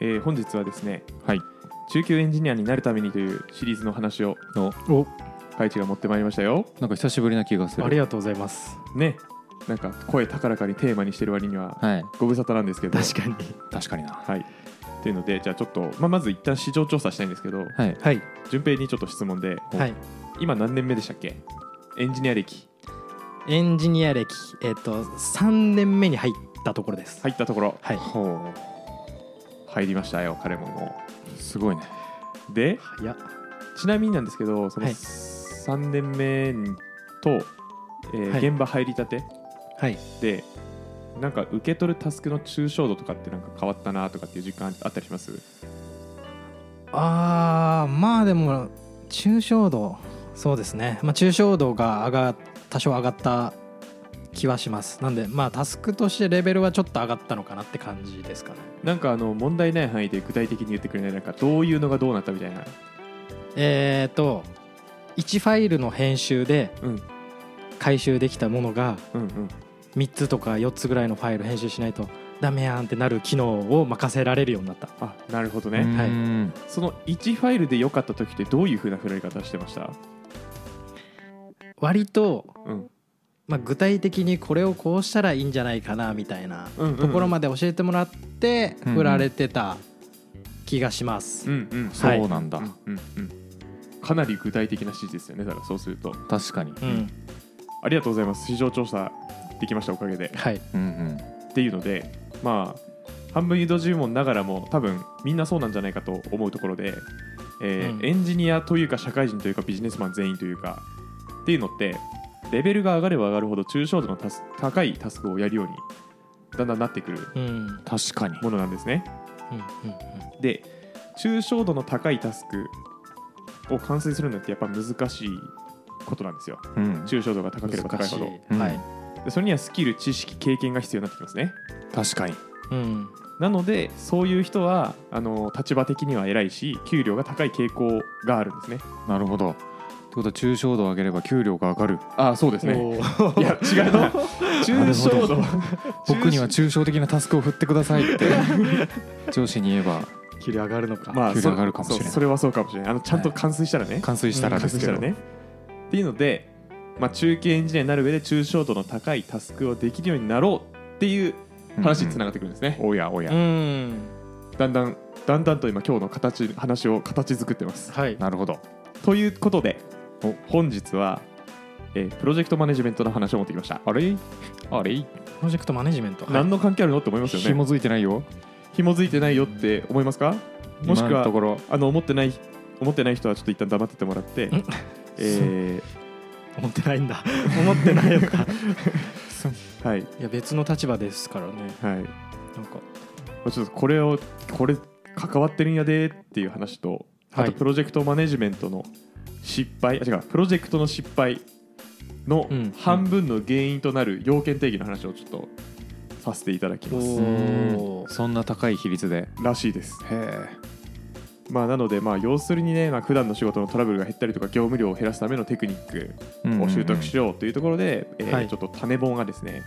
えー本日はですねはい中級エンジニアになるためにというシリーズの話をのおカイチが持ってまいりましたよ。なんか久しぶりな気がする。ありがとうございます。ね。なんか声高らかにテーマにしてる割にははい。ご無沙汰なんですけど。確かに。確かにな。はい。っていうのでじゃあちょっと、まあ、まず一旦市場調査したいんですけどはい。はい。順平にちょっと質問ではい。今何年目でしたっけ？エンジニア歴。エンジニア歴えっ、と3年目に入ったところです。入ったところ。はい。ほ入りましたよ彼ももう。すごいね。うでいやちなみになんですけどそのはい。3年目と、えーはい。現場入りたてはい。でなんか受け取るタスクの抽象度とかってなんか変わったなとかっていう実感あったりします？あーまあでも抽象度そうですね。まあ抽象度が上が多少上がった気はします。なんでまあタスクとしてレベルはちょっと上がったのかなって感じですかね。なんかあの問題ない範囲で具体的に言ってくれない？なんかどういうのがどうなったみたいな？えっ、と1ファイルの編集でうん。回収できたものがうんうん。3つとか4つぐらいのファイル編集しないとダメやんってなる機能を任せられるようになった。あなるほどね、うーん。その1ファイルで良かった時ってどういうふうな振られ方してました？割と、うんまあ、具体的にこれをこうしたらいいんじゃないかなみたいなところまで教えてもらって振られてた気がします、うんうん。そうなんだ、うんうんうん。かなり具体的な指示ですよねだからそうすると。確かに。うん。ありがとうございます。市場調査できましたおかげで。はい。うんうん。っていうのでまあ半分誘導尋問ながらも多分みんなそうなんじゃないかと思うところで、えーうん。エンジニアというか社会人というかビジネスマン全員というかっていうのってレベルが上がれば上がるほど抽象度のタス高いタスクをやるようにだんだんなってくる。確かに。ものなんですね。うんで抽象度の高いタスクを完成するのってやっぱ難しいことなんですよ。うん。抽象度が高ければ高いほど。難しい。うん。はい、でそれにはスキル知識経験が必要になってきますね。確かに。うん。なのでそういう人はあの立場的には偉いし給料が高い傾向があるんですね。なるほどことは抽象度を上げれば給料が上がる。ああそうですね。いや違う な抽象度。僕には抽象的なタスクを振ってくださいって。上司に言えば給料上がるのか、まあ給料上がるかもしれない。そそれはそうかもしれない。あのちゃんと完遂したらね、完遂したら完ですけど、ね。っていうので、まあ、中継エンジニアになる上で抽象度の高いタスクをできるようになろうっていう話につながってくるんですね、おやおや、うん。だんだんだんだんと今今日の形話を形作ってます。はい。なるほどということでお本日は、えープロジェクトマネジメントの話を持ってきました。あれ？あれ？プロジェクトマネジメント、はい。何の関係あるのって思いますよね。紐づいてないよ。紐づいてないよって思いますか？もしくはところ。あの思ってない思ってない人はちょっと一旦黙っててもらってん、え思ってないんだ。思ってないのか。ーはい。いや別の立場ですからね。はい。なんか。ちょっとこれをこれ関わってるんやでっていう話とあはい。とプロジェクトマネジメントの失敗あ違うプロジェクトの失敗のうん半分の原因となる要件定義の話をちょっとさせていただきます。そんな高い比率で。らしいです。へまあなのでまあ要するにねまあ普段の仕事のトラブルが減ったりとか業務量を減らすためのテクニックえを習得しようというところで、えーはい。ちょっと種本がですね、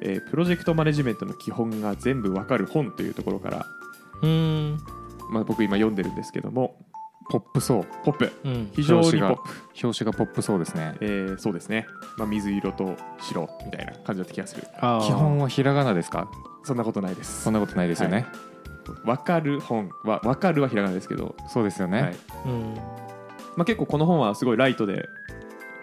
えープロジェクトマネジメントの基本が全部わかる本というところから、うん。まあ、僕今読んでるんですけどもポップそう。ポップ。うん。非常にポッ表紙が。プ、表紙がポップそうですね。えーそうですね、まあ、水色と白みたいな感じだった気がする。あー。基本はひらがなですか？そんなことないです。そんなことないですよね、わかる本はわかるはひらがなですけど、そうですよね、はい。うん。まあ、結構この本はすごいライトで、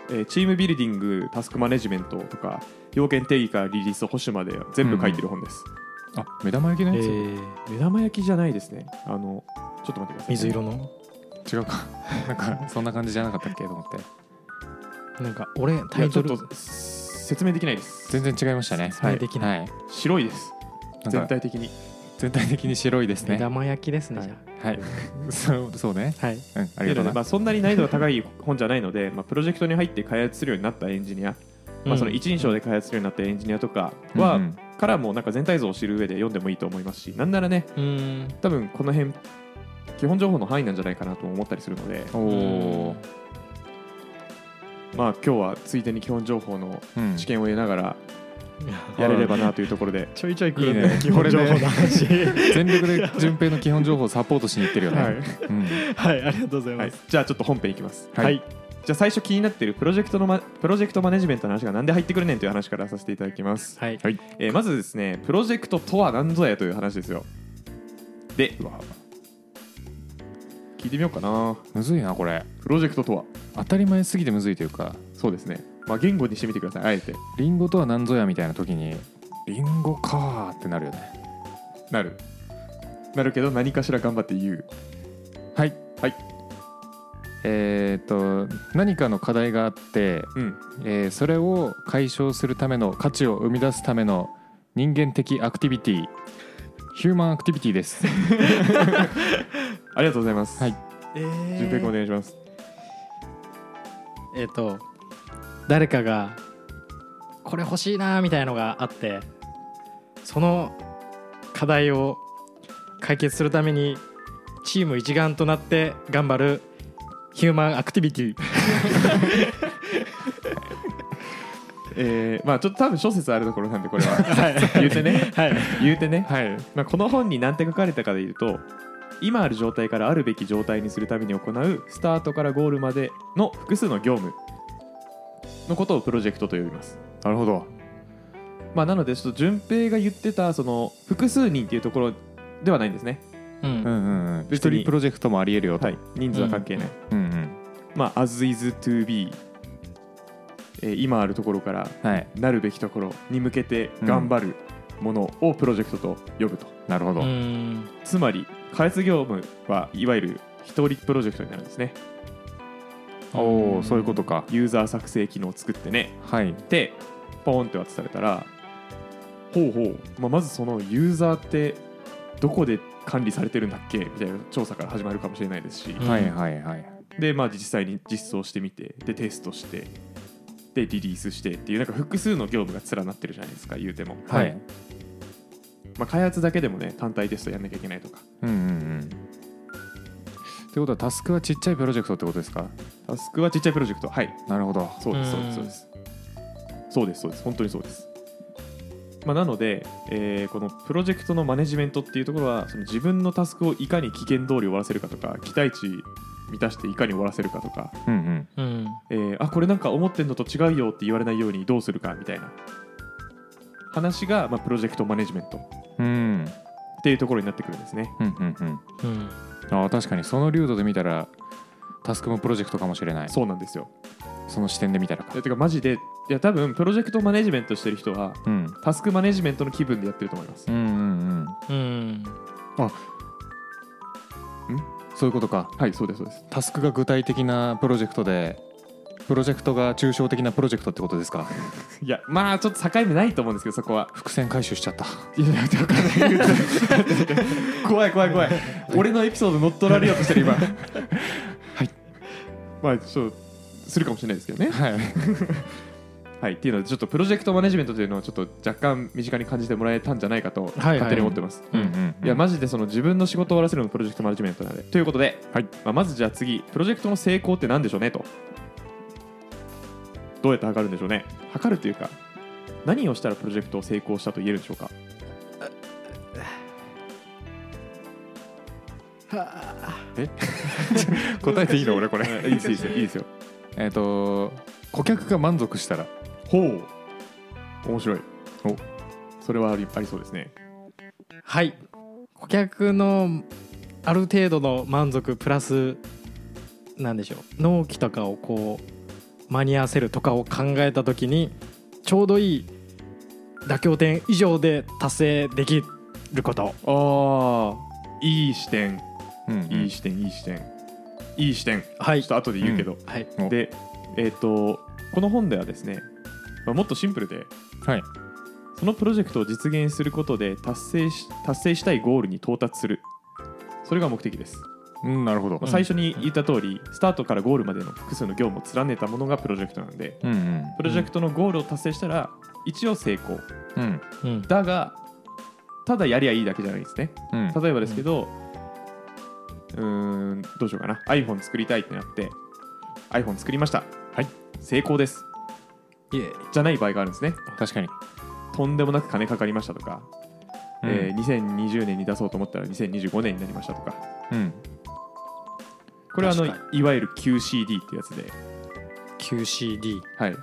えーチームビルディングタスクマネジメントとか要件定義からリリース保守まで全部書いてる本です、あ目玉焼きのえやつ、ー。目玉焼きじゃないですね。あのちょっと待ってくださいね、水色の？違うか。なんかそんな感じじゃなかったっけ？と思って。なんか俺いタイトル説明できないです。全然違いましたね説明できない。はい、白いです。全体的に。全体的に白いですね。目玉焼きですね、はい。じゃはい。そうそうね。あはい。うんありがとうな、まあ、そんなに難易度が高い本じゃないので、まあ、プロジェクトに入って開発するようになったエンジニア、まあ、その一人称で開発するようになったエンジニアとかは、うんうん。からもなんか全体像を知る上で読んでもいいと思いますしなんならねうん。多分この辺基本情報の範囲なんじゃないかなと思ったりするので、まあ、今日はついでに基本情報の知見を得ながら、やれればなというところで。ちょいちょい来るね。基本情報の話。全力で順平の基本情報をサポートしに行ってるよね、はい。うん。はいありがとうございはい。ます、じゃあちょっと本編いきます。はい。じゃあ最初気になっているプロジェクトの、ま、プロジェクトマネジメントの話がなんで入ってくるねんという話からさせていただきます、はい。はい。えーまずですねプロジェクトとは何ぞやという話ですよ。で聞いてみようかな。むずいなこれ。プロジェクトとは？当たり前すぎてむずいというか。そうですね。まあ言語にしてみてください。あえて。リンゴとは何ぞやみたいな時にリンゴかーってなるよね。なる。なるけど何かしら頑張って言う。はい。はい。えっ、と何かの課題があって、うん。えーそれを解消するための価値を生み出すための人間的アクティビティヒューマンアクティビティです。ありがとうございます。はい。え順平君お願いします。えっ、と誰かがこれ欲しいなみたいのがあってその課題を解決するためにチーム一丸となって頑張るヒューマンアクティビティえーまあちょっと多分諸説あるところなんでこれは。はい。言うてね。はい。言うてね、はい。まあ、この本に何て書かれたかでいうと今ある状態からあるべき状態にするために行うスタートからゴールまでの複数の業務のことをプロジェクトと呼びます、なるほど。まあ、なのでちょっと順平が言ってたその複数人っていうところではないんですね、ううんんうんうん。別に一人プロジェクトもありえるよと、はい、人数は関係ない、うんうん。まあ as is to be、えー今あるところからはい。なるべきところに向けて頑張るものをプロジェクトと呼ぶと、なるほど、うん。つまり開発業務はいわゆる一人プロジェクトになるんですね。おおそういうことか。ユーザー作成機能を作ってね。はい。でポーンって渡されたらほうほう、まあ、まずそのユーザーってどこで管理されてるんだっけ？みたいな調査から始まるかもしれないですし、うんはいはいはい。でまあ実際に実装してみてでテストしてでリリースしてっていうなんか複数の業務が連なってるじゃないですか言うても、はい。まあ、開発だけでもね単体テストやんなきゃいけないとか。うんうんうん。ってことはタスクはちっちゃいプロジェクトってことですか？タスクはちっちゃいプロジェクト。はい。なるほど。そうですうんそうですそうです。そうですそうです。本当にそうです。まあ、なので、えーこのプロジェクトのマネジメントっていうところはその自分のタスクをいかに期限通り終わらせるかとか期待値満たしていかに終わらせるかとか、うんうん。うん。えーあこれなんか思ってんのと違うよって言われないようにどうするかみたいな。話が、まあ、プロジェクトマネジメント。うん。っていうところになってくるんですね。うんうんうん。うん。あー確かにその流度で見たらタスクもプロジェクトかもしれない。そうなんですよ。その視点で見たらか。てかマジでいや多分プロジェクトマネジメントしてる人はうん。タスクマネジメントの気分でやってると思います。うんうんうん。うん？そういうことか。はいそうですそうです。タスクが具体的なプロジェクトでプロジェクトが抽象的なプロジェクトってことですか？いやまあちょっと境目ないと思うんですけどそこは。伏線回収しちゃった。いやいや分かんない怖い怖い怖い。俺のエピソード乗っ取られようとしてる今。はい。まあちょっとするかもしれないですけどね。はいはいっていうのでちょっとプロジェクトマネジメントというのをちょっと若干身近に感じてもらえたんじゃないかとはい。勝手に思ってます、いやマジでその自分の仕事を終わらせるのがプロジェクトマネジメントなので。ということで、はい。まあ、まずじゃあ次プロジェクトの成功って何でしょうねと。どうやって測るんでしょうね。測るというか何をしたらプロジェクトを成功したと言えるんでしょうか。答えていいの？俺これ。い。いですいいですよいいですよ。えっと顧客が満足したらほう。面白い。お。それはありありそうですね。はい。顧客のある程度の満足プラスなんでしょう。納期とかをこう間に合わせるとかを考えた時にちょうどいい妥協点以上で達成できること。ああいい視点。うんうん。いい視点いい視点。いい視点。はい。ちょっと後で言うけど、はい。おでえっ、とこの本ではですね、まあ、もっとシンプルで。はい。そのプロジェクトを実現することで達成し達成したいゴールに到達する。それが目的です、うんなるほど。まあ最初に言った通りスタートからゴールまでの複数の業務を連ねたものがプロジェクトなんでうんうん。プロジェクトのゴールを達成したら一応成功。うん。うん。だがただやりゃいいだけじゃないですね。うん。例えばですけどうーんどうしようかな。iPhone 作りたいってなって iPhone 作りました。はい。成功ですいえじゃない場合があるんですね。確かに。とんでもなく金かかりましたとか、えー2020年に出そうと思ったら2025年になりましたとか。うん。これはあのいわゆる QCD ってやつで、QCD はい、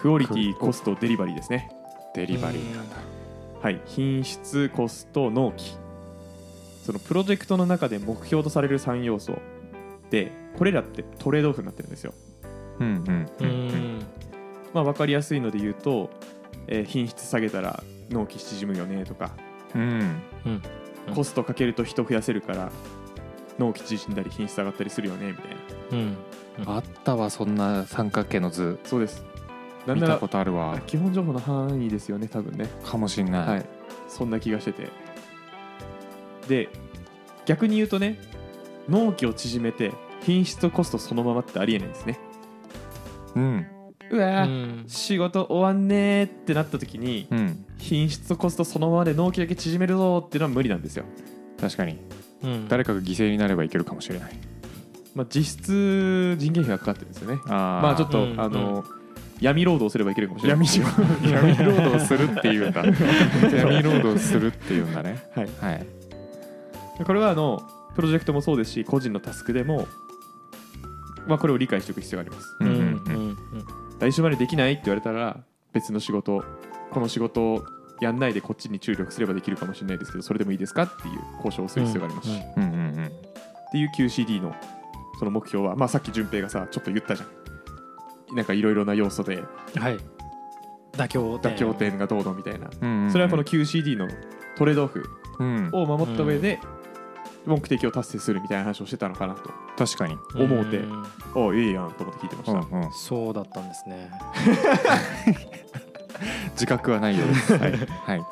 クオリティコストデリバリーですね、デリバリーなんだ。はい、品質コスト納期そのプロジェクトの中で目標とされる3要素でこれらってトレードオフになってるんですよ、うんうん。うんまあ、分かりやすいので言うと、えー品質下げたら納期縮むよねとかうん。うん。コストかけると人増やせるから納期縮んだり品質上がったりするよねみたいな。うん。あったわそんな三角形の図。そうです。なんなら見たことあるわ。基本情報の範囲ですよね多分ね。かもしんない、はい。そんな気がしてて。で逆に言うとね納期を縮めて品質とコストそのままってありえないんですね。うんうわー、うん。仕事終わんねーってなった時にうん。品質とコストそのままで納期だけ縮めるぞーっていうのは無理なんですよ、確かに。うん。誰かが犠牲になればいけるかもしれない。まあ、実質人件費がかかってるんですよね。あー。まあちょっと、うんあの闇労働すればいけるかもしれない。闇仕事 闇労働するっていうんだ。闇労働するっていうんだね。はい。はい。これはあのプロジェクトもそうですし個人のタスクでも、まあ、これを理解しておく必要があります。うんうんうんうん来週までできないって言われたら別の仕事この仕事をやんないでこっちに注力すればできるかもしれないですけどそれでもいいですかっていう交渉をする必要があります。し、っうんうんうん。ていう QCD のその目標は、まあ、さっき順平がさちょっと言ったじゃん。なんかいろいろな要素ではい。妥協点。妥協点がどうのみたいな。うんうんそれはこの QCD のトレードオフうん。を守った上で目的を達成するみたいな話をしてたのかなと。確かに。思うてん。おいいやんと思って聞いてました、うんうん。そうだったんですね。自覚はないようです。はい。はい。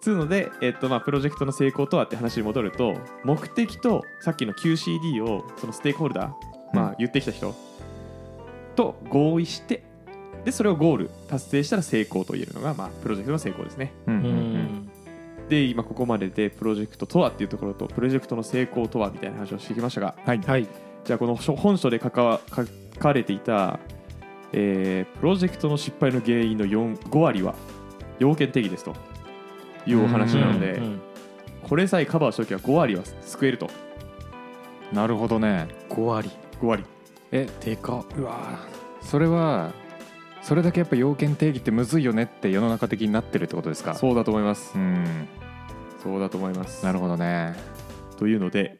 つうので、えっとまあ、プロジェクトの成功とはって話に戻ると目的とさっきの QCD をそのステークホルダー、まあ、言ってきた人と合意してでそれをゴール達成したら成功と言えるのが、まあ、プロジェクトの成功ですね。うんううん。うんんで今ここまででプロジェクトとはっていうところとプロジェクトの成功とはみたいな話をしてきましたがはい。はい。じゃあこの本書で書か書かれていた、えープロジェクトの失敗の原因の4 5割は要件定義ですと。いうお話なので、うんこれさえカバーしておけば5割は救えると。なるほどね。5割。5割。えでか。うわそれはそれだけやっぱ要件定義ってむずいよねって世の中的になってるってことですか？そうだと思います。うん。そうだと思います。なるほどね。というので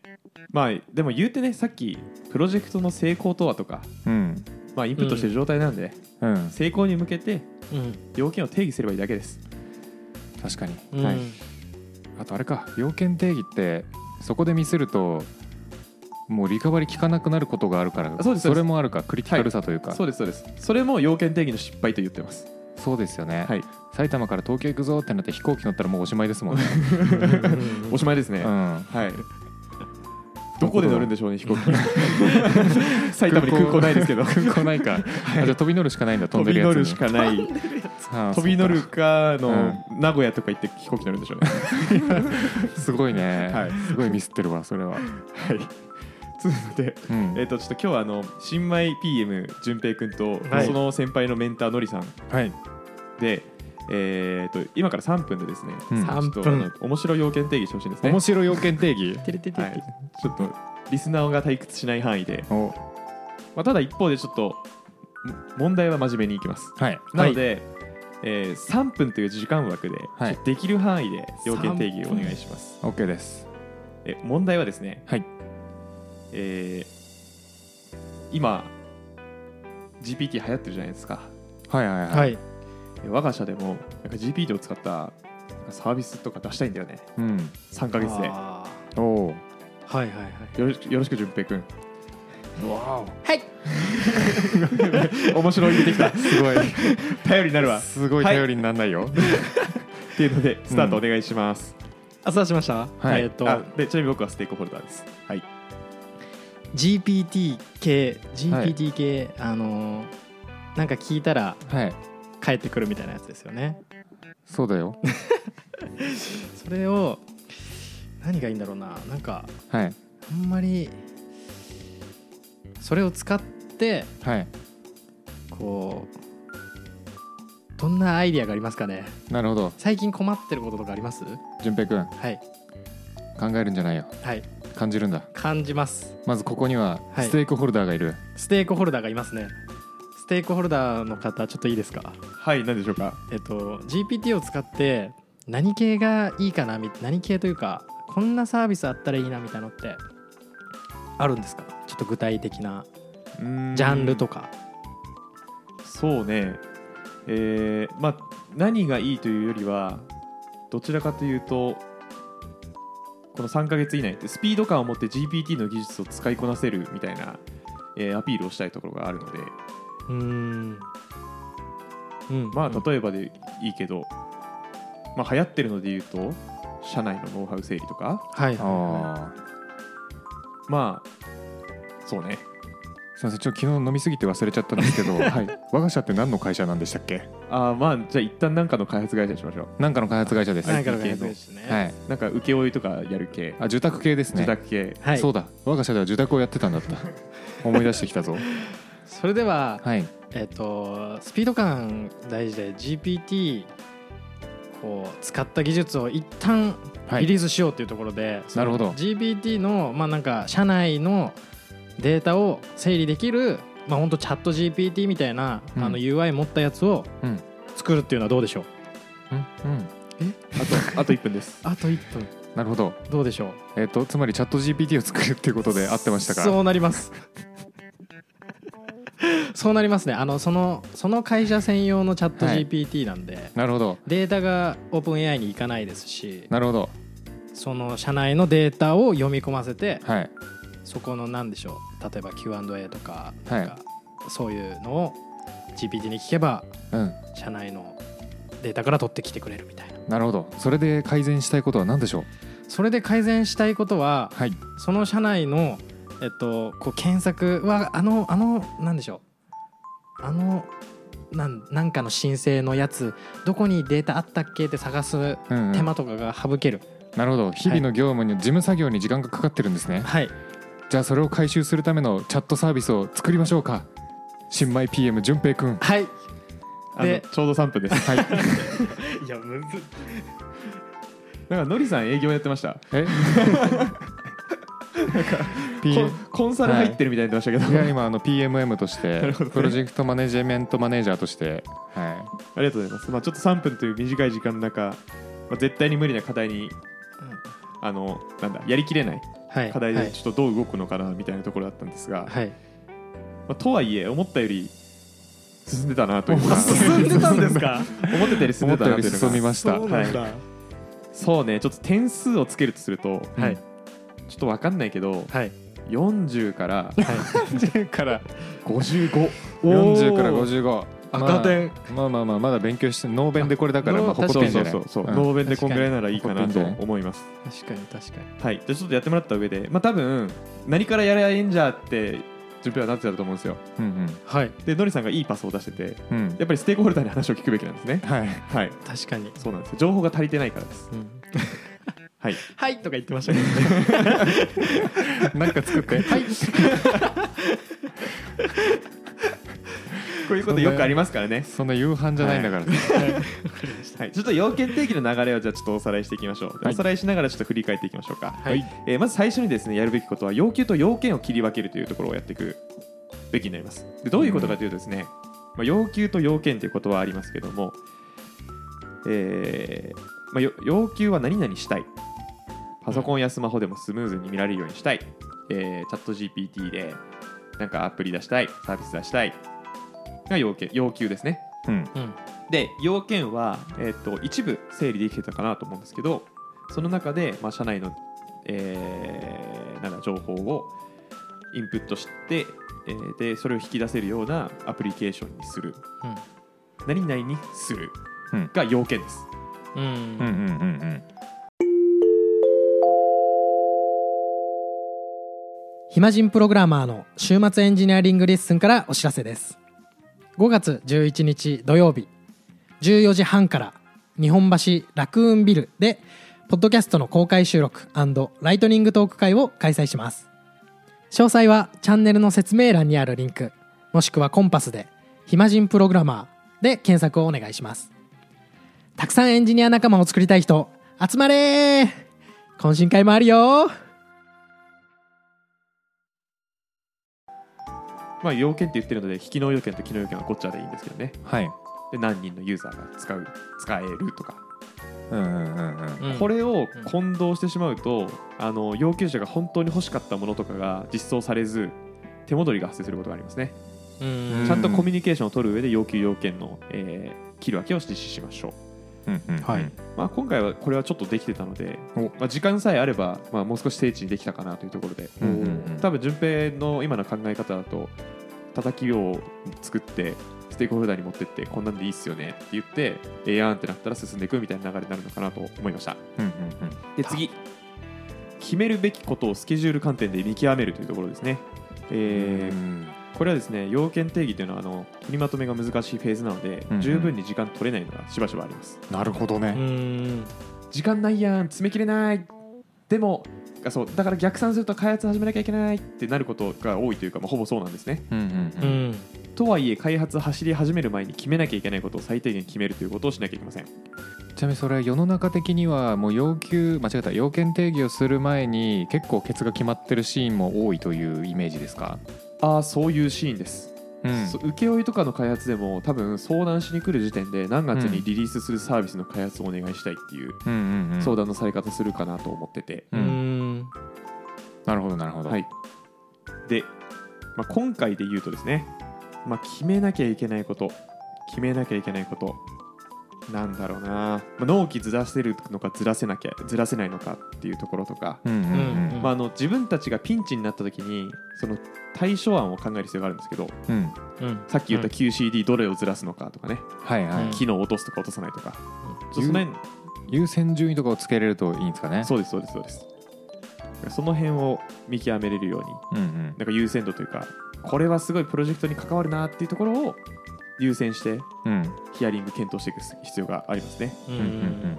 まあでも言うてねさっきプロジェクトの成功とはとかうん。まあインプットしてる状態なんで、うん。成功に向けてうん。要件を定義すればいいだけです。確かに。うん。はい。あとあれか要件定義ってそこでミスるともうリカバリー効かなくなることがあるからそうですそれもあるかクリティカルさというか、そうですそうです。それも要件定義の失敗と言ってます。そうですよね、はい。埼玉から東京行くぞってなって飛行機乗ったらもうおしまいですもんね、おしまいですね、うん、はい。どこで乗るんでしょうね飛行機。埼玉に空港ないですけど。空港ないか、あじゃあ飛び乗るしかないんだ飛飛んでるやつに。び乗るしかない。飛び乗るかの名古屋とか行って飛行機乗るんでしょうね。かすごいね、はい。すごいミスってるわそれは、はいつうのでうん。えっとちょっと今日はあの新米 PM 淳平君と、はい。その先輩のメンターのりさん。はい。で、えー、と今から3分でですね、うん。ちょっと3分。面白い要件定義してほしいんですね。面白い要件定義？てれてれてれはい、ちょっとリスナーが退屈しない範囲で、お。まあ、ただ一方でちょっとも問題は真面目にいきます。はい。なので、えー3分という時間枠で、はい。できる範囲で要件定義をお願いします、OK です。え問題はですね、はいえー今 GPT 流行ってるじゃないですか。はいはいはい、はい。え我が社でもなんか GPT を使ったサービスとか出したいんだよね。うん。3ヶ月で。あおおー。はいはいはい。よろしくよろしく淳平君わ 面白い入れてきた。おすごい。頼りになるわ。すごい頼りにならないよ、っていうのでスタートお願いします、あそうしました？はい。えっとあでちなみに僕はステークホルダーです。はい GPT 系 GPT 系あのーなんか聞いたらはい。帰ってくるみたいなやつですよね。そうだよ。それを何がいいんだろうな。なんかはい。あんまりそれを使ってはい。こどんなアイディアがありますかね。なるほど。最近困ってることとかあります？淳平君。はい。考えるんじゃないよ。はい感じるんだ。感じます。まずここにははい。ステークホルダーがいる、ステークホルダーがいますね。ステークホルダーの方ちょっといいですか？はい何でしょうか？えっと GPT を使って何系がいいかなみ何系というかこんなサービスあったらいいなみたいなのってあるんですか？ちょっと具体的なうーん。ジャンルとか。そうね。えーまあ何がいいというよりはどちらかというとこの3ヶ月以内ってスピード感を持って GPT の技術を使いこなせるみたいな、えーアピールをしたいところがあるので。うーん。うん。まあ例えばでいいけど、まあ、流行ってるので言うと社内のノウハウ整理とか。はい。まあそうねすいませんちょっと昨日飲みすぎて忘れちゃったんですけど、はい、我が社って何の会社なんでしたっけ？あーまあじゃあ一旦何かの開発会社にしましょう。なんかの開発会社です。何かの開発です。ねはい。なんか請負とかやる系。あ住宅系ですね。自宅系。はい。そうだ。我が社では住宅をやってたんだった。思い出してきたぞ。それでははい。えっとスピード感大事で GPT こう使った技術を一旦はい。リリースしようっていうところで、そのなるほど。GPT のまあなんか社内のデータを整理できるまあ本当チャット GPT みたいな、うん。あの UI 持ったやつをうん。作るっていうのはどうでしょう？うん？うん。あとあと1分です。あと1分。なるほど。どうでしょう？えっ、とつまりチャット GPT を作るっていうことで 合ってましたか？そうなります。そうなりますね。あのそのその会社専用のチャットはい GPT なんで、なるほど。データがオープン AI に行かないですしなるほど。その社内のデータを読み込ませてはいそこの何でしょう。例えば Q&A とかはい。なんかそういうのを GPT に聞けばうん。社内のデータから取ってきてくれるみたいな。なるほど。それで改善したいことは何でしょう？それで改善したいことははい。その社内の、えっと、こう検索はあのあのなんでしょう。あのなんなんかの申請のやつどこにデータあったっけって探すうんうん。手間とかが省ける、なるほど。日々の業務に、事務作業に時間がかかってるんですね。はいじゃあそれを回収するためのチャットサービスを作りましょうか。新米 PM 淳平くん。はい。あのでちょうど3分です。はい。い。やむずなんかのりさん営業やってました。え？コ P ンコンサル入ってるみたいに言ってましたけど、い。や今あの PMM としてなるほどね。プロジェクトマネジメントマネージャーとしてはありがとうございます、まあ、ちょっと3分という短い時間の中、まあ、絶対に無理な課題にあのなんだやりきれない課題はい。でちょっとどう動くのかなみたいなところだったんですが、はい。まあ、とはいえ思ったより進んでたなというか。進んでたんですか？思ってたよりい進んでたなというのが。進みました。そうなんだ、はそうねちょっと点数をつけるとすると、はい。ちょっと分かんないけどはい。40から 40から55 40から55赤点。まあまあまあまだ勉強してノーベンでこれだからまあ誇ってんじゃない。そうそうそうそう、うん。ノーベンでこんぐらいならいいかなと確かに。思います。確かに確かに。はい。じゃあちょっとやってもらった上でまあ多分何からやればいいんじゃって順平はなってたと思うんですよ。うんはい。でのりさんがいいパスを出しててうんうん。やっぱりステークホルダーに話を聞くべきなんですね。はい。はい。確かに、そうなんですよ。情報が足りてないからです。うん、はい。はいとか言ってましたけどね。なんか作って。はい こういうことよくありますからね。そんな夕飯じゃないんだからはい、ちょっと要件定義の流れをじゃあちょっとおさらいしていきましょう、おさらいしながらちょっと振り返っていきましょうか、はいえーまず最初にですねやるべきことは要求と要件を切り分けるというところをやっていくべきになりますでどういうことかというとですね、まあ、要求と要件ということはありますけども、えーまあ、要求は何々したいパソコンやスマホでもスムーズに見られるようにしたい、えーチャット GPT でなんかアプリ出したいサービス出したいが要件要求ですね。うん。うん。で要件は、えー、と一部整理できてたかなと思うんですけどその中で、まあ、社内の、えーなんだ情報をインプットして、えーでそれを引き出せるようなアプリケーションにする。何々にするうん。が要件です、うん。うんうんうんうん。暇人プログラマーの週末エンジニアリングレッスンからお知らせです5月11日土曜日14時半から日本橋ラクーンビルでポッドキャストの公開収録ライトニングトーク会を開催します。詳細はチャンネルの説明欄にあるリンクもしくはコンパスで暇人プログラマーで検索をお願いします。たくさんエンジニア仲間を作りたい人集まれー!懇親会もあるよまあ要件って言ってるので非機能要件と機能要件はごっちゃでいいんですけどね。はい。で何人のユーザーが使う使えるとか、うんうんうんうんこれを混同してしまうとあの要求者が本当に欲しかったものとかが実装されず手戻りが発生することがありますね、うんちゃんとコミュニケーションを取る上で要求要件の、えー切る分けを実施しましょう今回はこれはちょっとできてたのでお、まあ、時間さえあれば、まあ、もう少し精緻にできたかなというところで、うんうんうん。多分順平の今の考え方だと叩きを作ってステークホルダーに持ってってこんなんでいいっすよねって言ってええやんってなったら進んでいくみたいな流れになるのかなと思いました。うんうん。で次。決めるべきことをスケジュール観点で見極めるというところですね、えーうんこれはですね要件定義というのはあの取りまとめが難しいフェーズなので、うんうん。十分に時間取れないのがしばしばあります。なるほどうねん。時間ないやん詰めきれない。でもあそうだから逆算すると開発始めなきゃいけないってなることが多いというか、まあ、ほぼそうなんですね。うんうんううんん。とはいえ開発走り始める前に決めなきゃいけないことを最低限決めるということをしなきゃいけません。ちなみにそれは世の中的にはもう要求間違えた要件定義をする前に結構ケツが決まってるシーンも多いというイメージですか、ああそういうシーンです、うん。請負とかの開発でも多分相談しに来る時点で何月にリリースするサービスの開発をお願いしたいっていう相談のされ方するかなと思ってて、なるほどなるほど、はい、で、まあ、今回で言うとですね、まあ、決めなきゃいけないこと。決めなきゃいけないことなんだろうな、まあ、納期ずらせるのかずらせなきゃずらせないのかっていうところとか、自分たちがピンチになった時にその対処案を考える必要があるんですけどうん。うん。さっき言った QCD どれをずらすのかとかね、はい機能を落とすとか落とさないとか、うんその辺優先順位とかをつけれるといいんですかね。そうですそうですそうです。その辺を見極めれるように。うんうん。なんか優先度というかこれはすごいプロジェクトに関わるなっていうところを優先してうん。ヒアリング検討していく必要がありますね、うんうんうん。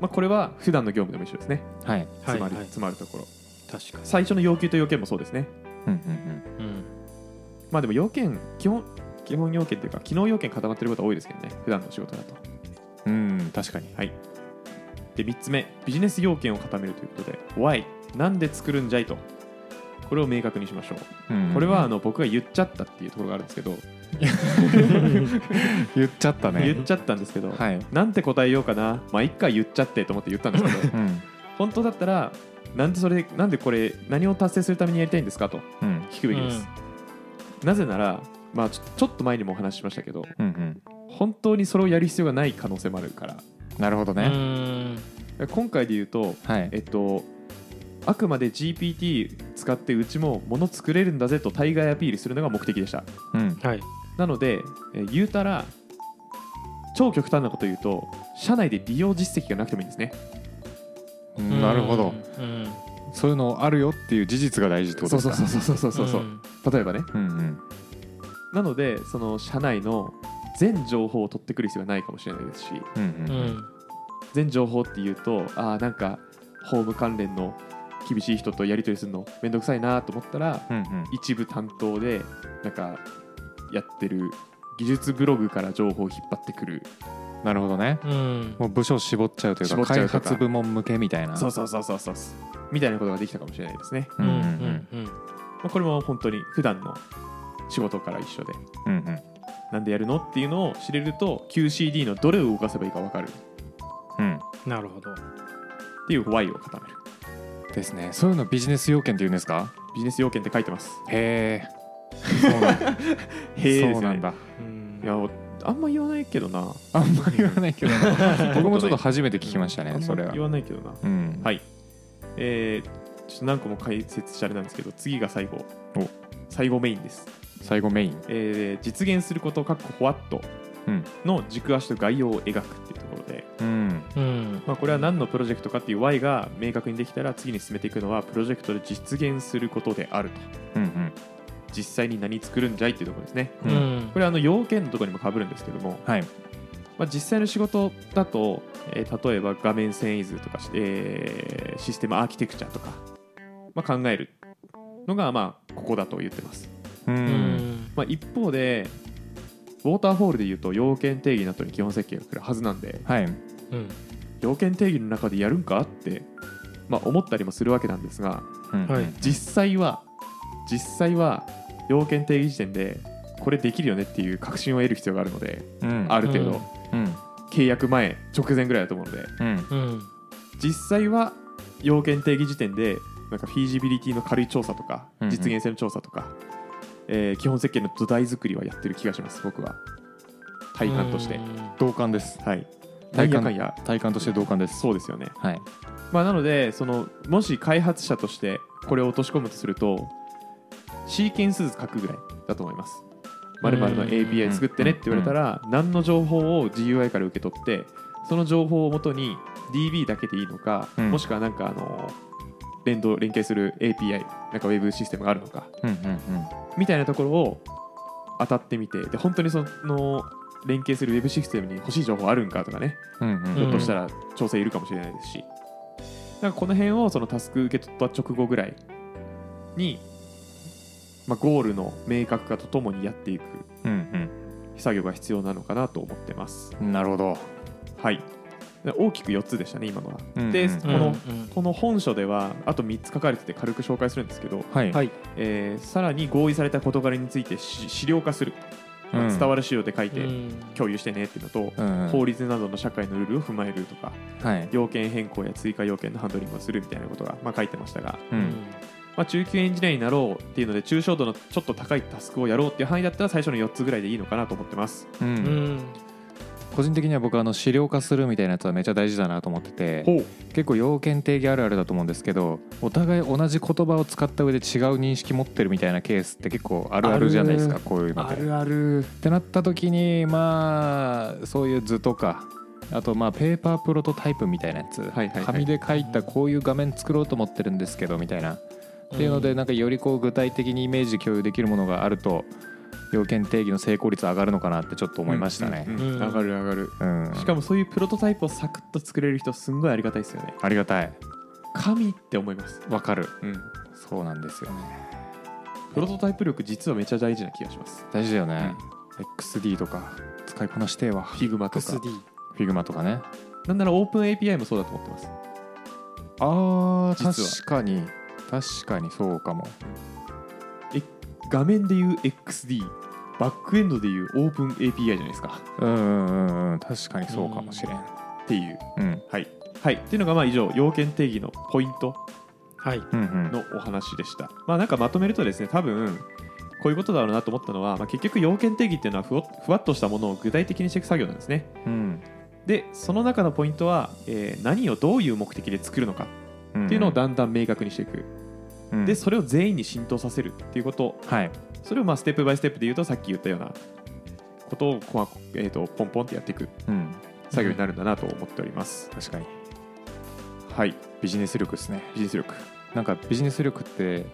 まあ、これは普段の業務でも一緒ですね。うんはい。はいつまり、はい詰まるところ。確かに。最初の要求と要件もそうですね。うんうんうん。まあでも要件基本基本要件というか機能要件固まってることは多いですけどね。普段の仕事だと。うんうん確かに。はい。で3つ目。ビジネス要件を固めるということで。Why なんで作るんじゃいと。これを明確にしましょう。うんうん。これはあの僕が言っちゃったっていうところがあるんですけど、言っちゃったね。言っちゃったんですけど、はい。なんて答えようかな。まあ一回言っちゃってと思って言ったんですけどうん。本当だったらなんでそれなんでこれ何を達成するためにやりたいんですかとうん。聞くべきです、なぜならまあちょちょっと前にもお話ししましたけどうんうん。本当にそれをやる必要がない可能性もあるから。うなるほどね、ん。今回で言うとはい。えっとあくまで GPT 使ってうちも物作れるんだぜと対外アピールするのが目的でした。うん。はい。なので、えー言うたら超極端なこと言うと社内で利用実績がなくてもいいんですね。うん。なるほど。うん。そういうのあるよっていう事実が大事ってことですか？そうそうそうそうそうそう、ん。例えばね。うんうん。なのでその社内の全情報を取ってくる必要がないかもしれないですし。うんううん。ん。全情報っていうとああなんかホーム関連の厳しい人とやり取りするのめんどくさいなと思ったらうんうん。一部担当でなんかやってる技術ブログから情報を引っ張ってくる。なるほどね。うん。もう部署絞っちゃうというか開発部門向けみたいな。そうそうそうそうそう。みたいなことができたかもしれないですね、うんうんうん。うんまあ、これも本当に普段の仕事から一緒で。うんうん。なんでやるのっていうのを知れると QCD のどれを動かせばいいか分かる。っうん。なるほど。ていう Y を固めるですね。そういうのビジネス要件って言うんですか？ビジネス要件って書いてます。へえ。そうなんだ。へえね。そうなんだ。うん。いやあんま言わないけどな。あんま言わないけどな。僕もちょっと初めて聞きましたあん。まねそれは。言わないけどな。うん。はい。えー、ちょっと何個も解説してあれなんですけど次が最後。お。最後メインです、最後メイン。えー実現することかっこホワットうん。の軸足と概要を描くってろで、うん。うん。まあ、これは何のプロジェクトかっていう Y が明確にできたら次に進めていくのはプロジェクトで実現することであると。うんうん。実際に何作るんじゃいっていうところですね。ううん。んこれはあの要件のところにも被るんですけども、はい。まあ、実際の仕事だと、えー例えば画面遷移図とかし、えーシステムアーキテクチャとか、まあ、考えるのがまあここだと言ってます、ううんん。まあ、一方でウォーターフォールでいうと要件定義の後に基本設計が来るはずなんではい。うん要件定義の中でやるんかって、まあ、思ったりもするわけなんですがうん。はい。実際は実際は要件定義時点でこれできるよねっていう確信を得る必要があるのでうん。ある程度。うん。契約前直前ぐらいだと思うので。うん。うん。実際は要件定義時点でなんかフィージビリティの軽い調査とかうんうん。実現性の調査とか、えー基本設計の土台作りはやってる気がします僕は。体感として。うん。同感です。はい。体感。や体感として同感です。そうですよね。はい。まあ、なのでそのもし開発者としてこれを落とし込むとするとシーケンス図書くぐらいだと思います。まるの API 作ってねって言われたら何の情報を GUI から受け取ってその情報をもとに DB だけでいいのか、うん。もしくはなんかあの連動連携する API なんかウェブシステムがあるのかうんうんみたいなところを当たってみてで本当にその連携するウェブシステムに欲しい情報あるんかとかねうんうん。ひょっとしたら調整いるかもしれないですし、なんかこの辺をそのタスク受け取った直後ぐらいに、まあ、ゴールの明確化とともにやっていくうん作業が必要なのかなと思ってます。うんなるほど。はい、で大きく4つでしたね、今のは。うんうんでこの、うんうん。この本書ではあと3つ書かれてて軽く紹介するんですけど、はい。はい。えーさらに合意された事柄についてし資料化する、まあうん。伝わる資料で書いてうん。共有してねっていうのと、うんうん。法律などの社会のルールを踏まえるとかはい。要件変更や追加要件のハンドリングをするみたいなことが、まあ、書いてましたが、うん。まあ、中級エンジニアになろうっていうので抽象度のちょっと高いタスクをやろうっていう範囲だったら最初の4つぐらいでいいのかなと思ってます。ううんん個人的には僕はあの資料化するみたいなやつはめっちゃ大事だなと思ってて結構要件定義あるあるだと思うんですけどお互い同じ言葉を使った上で違う認識持ってるみたいなケースって結構あるあるじゃないですかあるこういうのって。あるってなった時にまあそういう図とかあとまあペーパープロトタイプみたいなやつ、はいはいはい。紙で書いたこういう画面作ろうと思ってるんですけどみたいな、っていうのでなんかよりこう具体的にイメージ共有できるものがあると要件定義の成功率上がるのかなってちょっと思いましたねうん。うんうんうん上がる上がる。うんしかもそういうプロトタイプをサクッと作れる人すんごいありがたいですよね。ありがたい神って思います。わかるうん。そうなんですよねプロトタイプ力実はめっちゃ大事な気がします。大事だよね、XD とか使いこなしてえわ Figma とか。XD フィグマとかねなんならオープン API もそうだと思ってます。あー確かに確かにそうかも画面でいう XD、バックエンドでいうオープン API じゃないですか。うんうんうんうん確かにそうかもしれんっていう。うんはい。はい。っていうのがまあ以上、要件定義のポイントはいうんうんのお話でした。まあなんかまとめるとですね、多分こういうことだろうなと思ったのは、まあ、結局要件定義っていうのはふわふわっとしたものを具体的にしていく作業なんですね。うんで、その中のポイントは、えー何をどういう目的で作るのかうんっていうのをだんだん明確にしていく。うんで、それを全員に浸透させるっていうこと、はいそれをまあステップバイステップで言うと、さっき言ったようなことをこう、えー、とポンポンってやっていくうん作業になるんだなと思っております。確かにはい。ビジネス力ですねビジネス力。なんかビジネス力って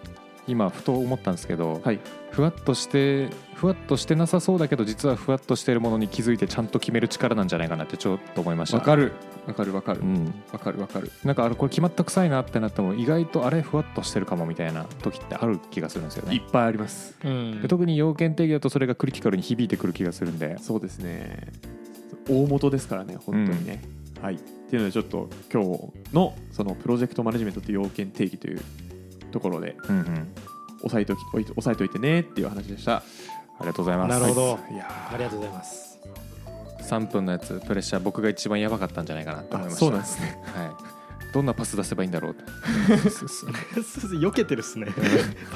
今ふと思ったんですけど、はい。ふわっとしてふわっとしてなさそうだけど実はふわっとしてるものに気づいてちゃんと決める力なんじゃないかなってちょっと思いましたわかる。わかるわかるう。ん、わかるわかる。なんかあれこれ決まった臭いなってなっても意外とあれふわっとしてるかもみたいな時ってある気がするんですよねいっぱいあります。うんで特に要件定義だとそれがクリティカルに響いてくる気がするんでそうですね。大元ですからね、本当にね。はい。っていうので、ちょっと今日のそのプロジェクトマネジメントという要件定義というところでうんうん。押さえときおい押さえといてねっていう話でした。ありがとうございます。なるほど。い。やありがとうございます。ー3分のやつプレッシャー僕が一番やばかったんじゃないかなと思いました。そうなんですね。はい、どんなパス出せばいいんだろう避けてるっすね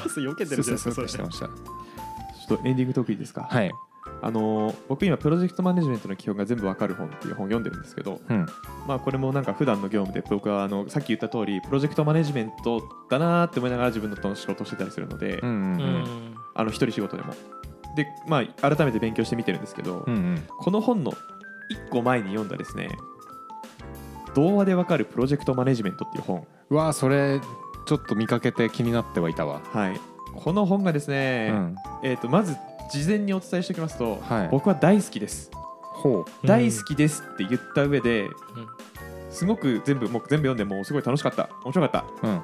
パス避けて。るじゃないですかそれしてましたちょっとエンディングトークいいですか。はい、あのー僕今プロジェクトマネジメントの基本が全部わかる本っていう本を読んでるんですけど、うん。まあこれもなんか普段の業務で僕はあのさっき言った通りプロジェクトマネジメントだなーって思いながら自分の仕事をしてたりするので、うんうんううん。んあの一人仕事でも。でまあ改めて勉強してみてるんですけど、うんうん。この本の1個前に読んだですね童話でわかるプロジェクトマネジメントっていう本、うわーそれちょっと見かけて気になってはいたわ、はい、この本がですね、うん、えー、とまず事前にお伝えしておきますと、はい。僕は大好きです、ほ大好きですって言った上ですごく全部もう全部読んでもうすごい楽しかった。面白かった。ううん。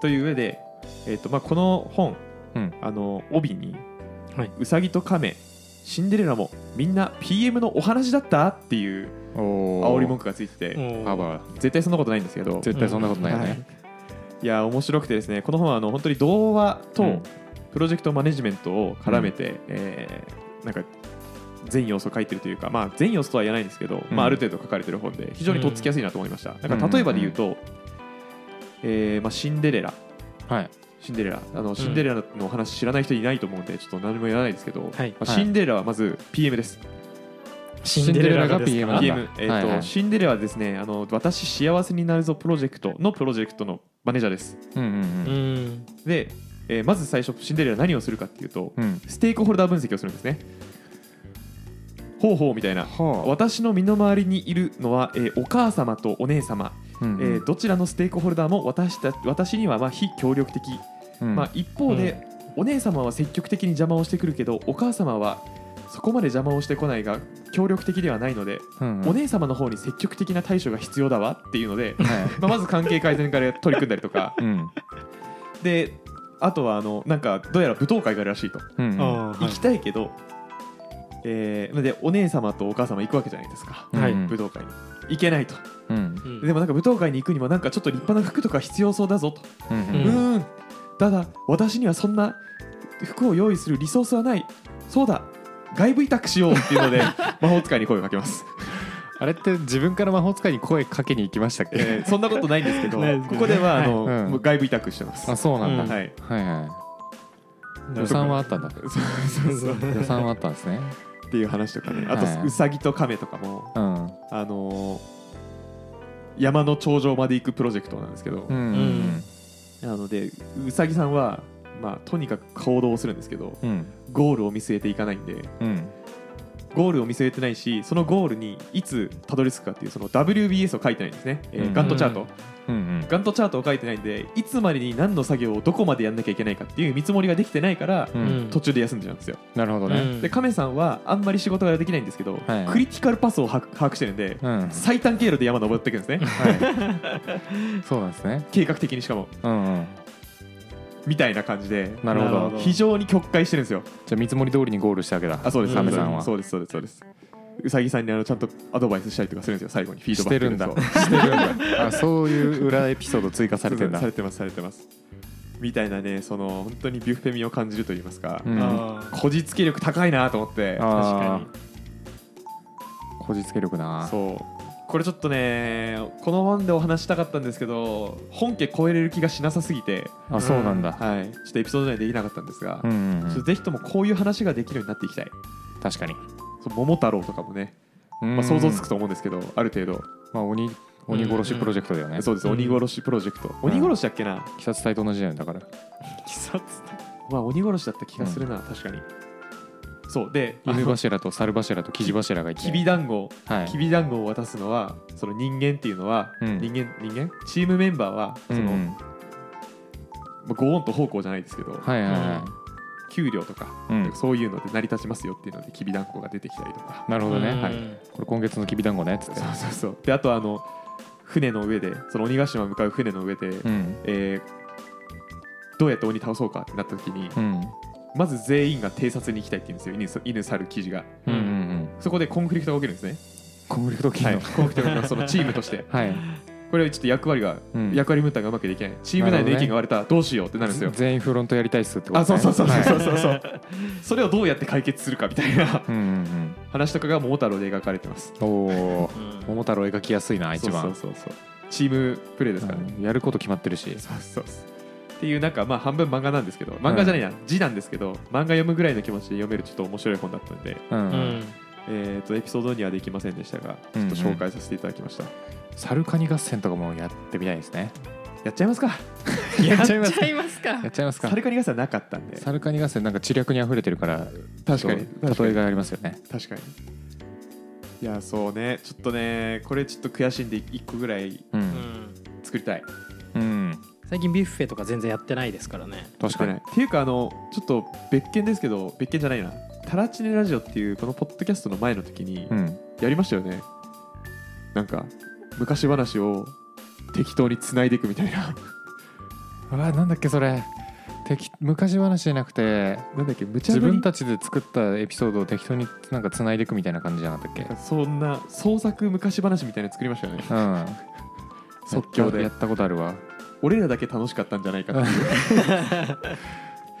という上で、えーとまあ、この本うん。あの帯にはい。うさぎと亀シンデレラもみんな PM のお話だった？っていうお煽り文句がついてて絶対そんなことないんですけど。絶対そんなことないよはい。ね、いや面白くてですねこの本はあの本当に童話とうんプロジェクトマネジメントを絡めて、えーなんか全要素書いてるというか、まあ、全要素とは言わないんですけど、うん。まあ、ある程度書かれてる本で非常にとっつきやすいなと思いました、なんか例えばで言うと、えーまあ、シンデレラ。はい。シンデレラ。あのシンデレラのお話知らない人いないと思うんでちょっと何も言わないですけど、はい。まあ、はい。シンデレラはまず PM です、シンデレラがシンデレラ PM が PM えーとはいはい。シンデレラはですねあの私幸せになるぞプロジェクトのプロジェクトのマネージャーです。うんうんううんん。で、えーまず最初シンデレラ何をするかっていうと、うん。ステークホルダー分析をするんですね。ほうほうみたいな。は私の身の回りにいるのは、えーお母様とお姉様、あ、うん。えーどちらのステークホルダーも私た私にはまあ非協力的、うん。まあ、一方で、お姉様は積極的に邪魔をしてくるけどお母様はそこまで邪魔をしてこないが協力的ではないので、うんうん。お姉様の方に積極的な対処が必要だわっていうので、は まあ、まず関係改善から取り組んだりとか。いうん。であとはあのなんかどうやら舞踏会があるらしいと、うんうん。行きたいけど、えーのでお姉様とお母様行くわけじゃないですか、はい。うん。武道会に。行けないと。うん。うん。でもなんか舞踏会に行くにもなんかちょっと立派な服とか必要そうだぞと。うんううん。ーん。ただ私にはそんな服を用意するリソースはない。そうだ。外部委託しようっていうので 魔法使いに声をかけます、あれって自分から魔法使いに声かけに行きましたっけ、えーそんなことないんですけど ここではあの、はい。うん。外部委託してます。あそうなんだ、うんはいはいはい。予算はあったんだ。そうそうそう。予算はあったんですね。っていう話とかね。あと、はいうさぎと亀とかもうん。あのー山の頂上まで行くプロジェクトなんですけど、うんうんなのでうさぎさんは、まあ、とにかく行動をするんですけどうん。ゴールを見据えていかないんでうんゴールを見据えてないしそのゴールにいつたどり着くかっていうその WBS を書いてないんですね、えーうん。ガントチャート、うん。うんガントチャートを書いてないんでいつまでに何の作業をどこまでやんなきゃいけないかっていう見積もりができてないから、ううん。ん途中で休んじゃうんですよ。なるほどね、うん。で亀さんはあんまり仕事ができないんですけど、はい。クリティカルパスを把握把握してるんで、うん。最短経路で山登っていくんですね。はい。そうなんですね。計画的にしかも。うんうんみたいな感じでなるほど。非常に曲解してるんですよ。じゃあ見積もり通りにゴールしたわけだ。あそうです亀さんは。そうですそうですそうです。うさぎさんにあのちゃんとアドバイスしたりとかするんですよ最後にフィードバックしてるんだ。そうしてるんだ。あそういう裏エピソード追加されてるんだ。されてますされてます。みたいなねその本当にビュッフェ味を感じると言いますか、うん。こじつけ力高いなと思ってあこじつけ力な。そうこれちょっとねこの本でお話したかったんですけど本家超えれる気がしなさすぎて、あそうなんだ、はい、ちょっとエピソード内できなかったんですが、うんうんうん。ちょっとぜひともこういう話ができるようになっていきたい。確かに、そう桃太郎とかもね、まあ、想像つくと思うんですけどある程度。まあ鬼鬼殺しプロジェクトだよね、そうですうん。鬼殺しプロジェクト、鬼殺しだっけな、鬼殺隊と同じだよねだから。鬼殺まあ、鬼殺しだった気がするな、確かにそうで犬柱と猿柱とキジ柱がいてきびだんごはいきびだんごを渡すのはその人間っていうのは、うん人間人間チームメンバーはその、うんうんまあ、ご恩と奉公じゃないですけど、はいはいは給料とか、うん、そういうので成り立ちますよっていうのできびだんごが出てきたりとか、なるほどね、はいこれ今月のきびだんごねっつってそうそうそうであとあの船の上でその鬼ヶ島向かう船の上で、うんえーどうやって鬼倒そうかってなった時に、うんまず全員が偵察に行きたいって言うんですよ。犬犬猿記事が。うんうんうん。そこでコンフリクトが起きるんですね。コンフリクト機能はい、コンフリクトがそのチームとして。はい、これはちょっと役割が、うん。役割分担がうまくできない。チーム内の意見が割れたらどうしようってなるんですよ、全員フロントやりたいっすってことあそうそうそうそうはいそうそうそう。それをどうやって解決するかみたいな。うんうん話とかが桃太郎で描かれてます。うんおおうん。桃太郎描きやすいな一番。そうそうそうそう。チームプレーですからね、うん。やること決まってるし。そうそうそうっていうなんかまあ半分漫画なんですけど漫画じゃないな、字なんですけど漫画読むぐらいの気持ちで読めるちょっと面白い本だったので、うん、うん。うんえー、とエピソードにはできませんでしたがちょっと紹介させていただきました、サルカニ合戦とかもやってみたいですね。やっちゃいますか。やっちゃいます。か。やっちゃいますか。サルカニガスはなかったんで。サルカニ合戦なんか知略に溢れてるから確かに。例えがありますよね。確かに。いやそうね。ちょっとねこれちょっと悔しいんで1個ぐらいうん、うん。作りたい。うん、最近ビュッフェとか全然やってないですからね。確かに。っていうかあのちょっと別件ですけど別件じゃないな。タラチネラジオっていうこのポッドキャストの前の時にうん。やりましたよね。なんか昔話を適当に繋いでいくみたいな。うわなんだっけそれ。適昔話じゃなくてなんだっけ無茶ぶり？自分たちで作ったエピソードを適当になんか繋いでいくみたいな感じじゃなかったっけ？そんな創作昔話みたいなの作りましたよね。うん。即興で。やったことあるわ俺らだけ楽しかったんじゃないかっていう。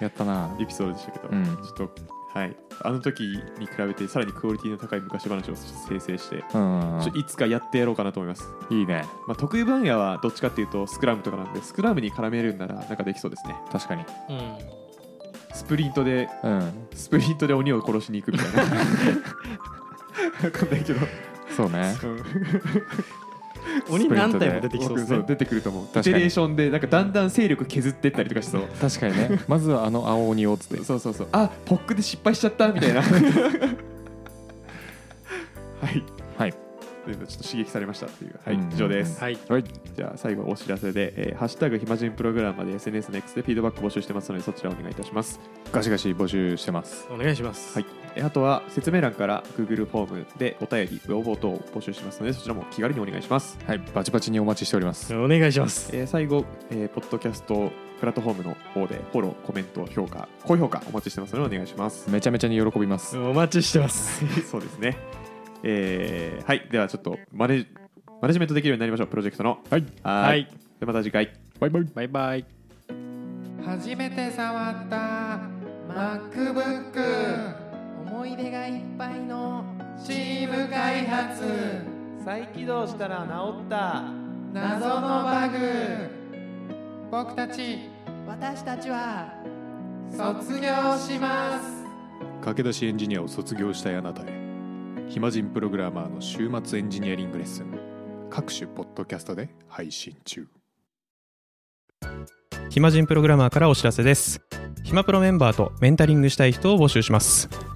やったなエピソードでしたけど、うん。ちょっとはい。あの時に比べてさらにクオリティの高い昔話を生成して、うんちょいつかやってやろうかなと思います、いいね。まあ、得意分野はどっちかっていうとスクラムとかなんでスクラムに絡めるんならなんかできそうですね。確かに。うんスプリントでうん。スプリントで鬼を殺しに行くみたいな。分かんないけど、そうね。う。ん 鬼何体も出てきそうですね。出てくると思う。イテレーションでなんかだんだん勢力削ってったりとかしそう。確かにね。まずはあの青鬼をつって。そうそうそう。あポックで失敗しちゃったみたいな。はい。はい。というのでちょっと刺激されましたっていう。はい、うん以上です、はい。はい。じゃあ最後お知らせで、えーハッシュタグ暇人プログラマーで SNS の X でフィードバック募集してますのでそちらお願いいたします。ガシガシ募集してます。お願いします。はい。えーあとは説明欄から Google フォームでお便り要望等を募集しますのでそちらも気軽にお願いします、はいバチバチにお待ちしております。お願いします。えー最後、えーポッドキャストプラットフォームの方でフォローコメント評価高評価お待ちしてますのでお願いします。めちゃめちゃに喜びます。お待ちしてます。そうですね。えーはい、ではちょっとマネマネジメントできるようになりましょう、プロジェクトの。はい。ははい。い。でまた次回。バイバイ。バイバイ。初めて触った MacBook 思い出がいっぱいのチーム開発。再起動したら治った。謎のバグ。僕たち。私たちは卒業します。駆け出しエンジニアを卒業したいあなたへ。暇人プログラマーの週末エンジニアリングレッスン。各種ポッドキャストで配信中。暇人プログラマーからお知らせです。暇プロメンバーとメンタリングしたい人を募集します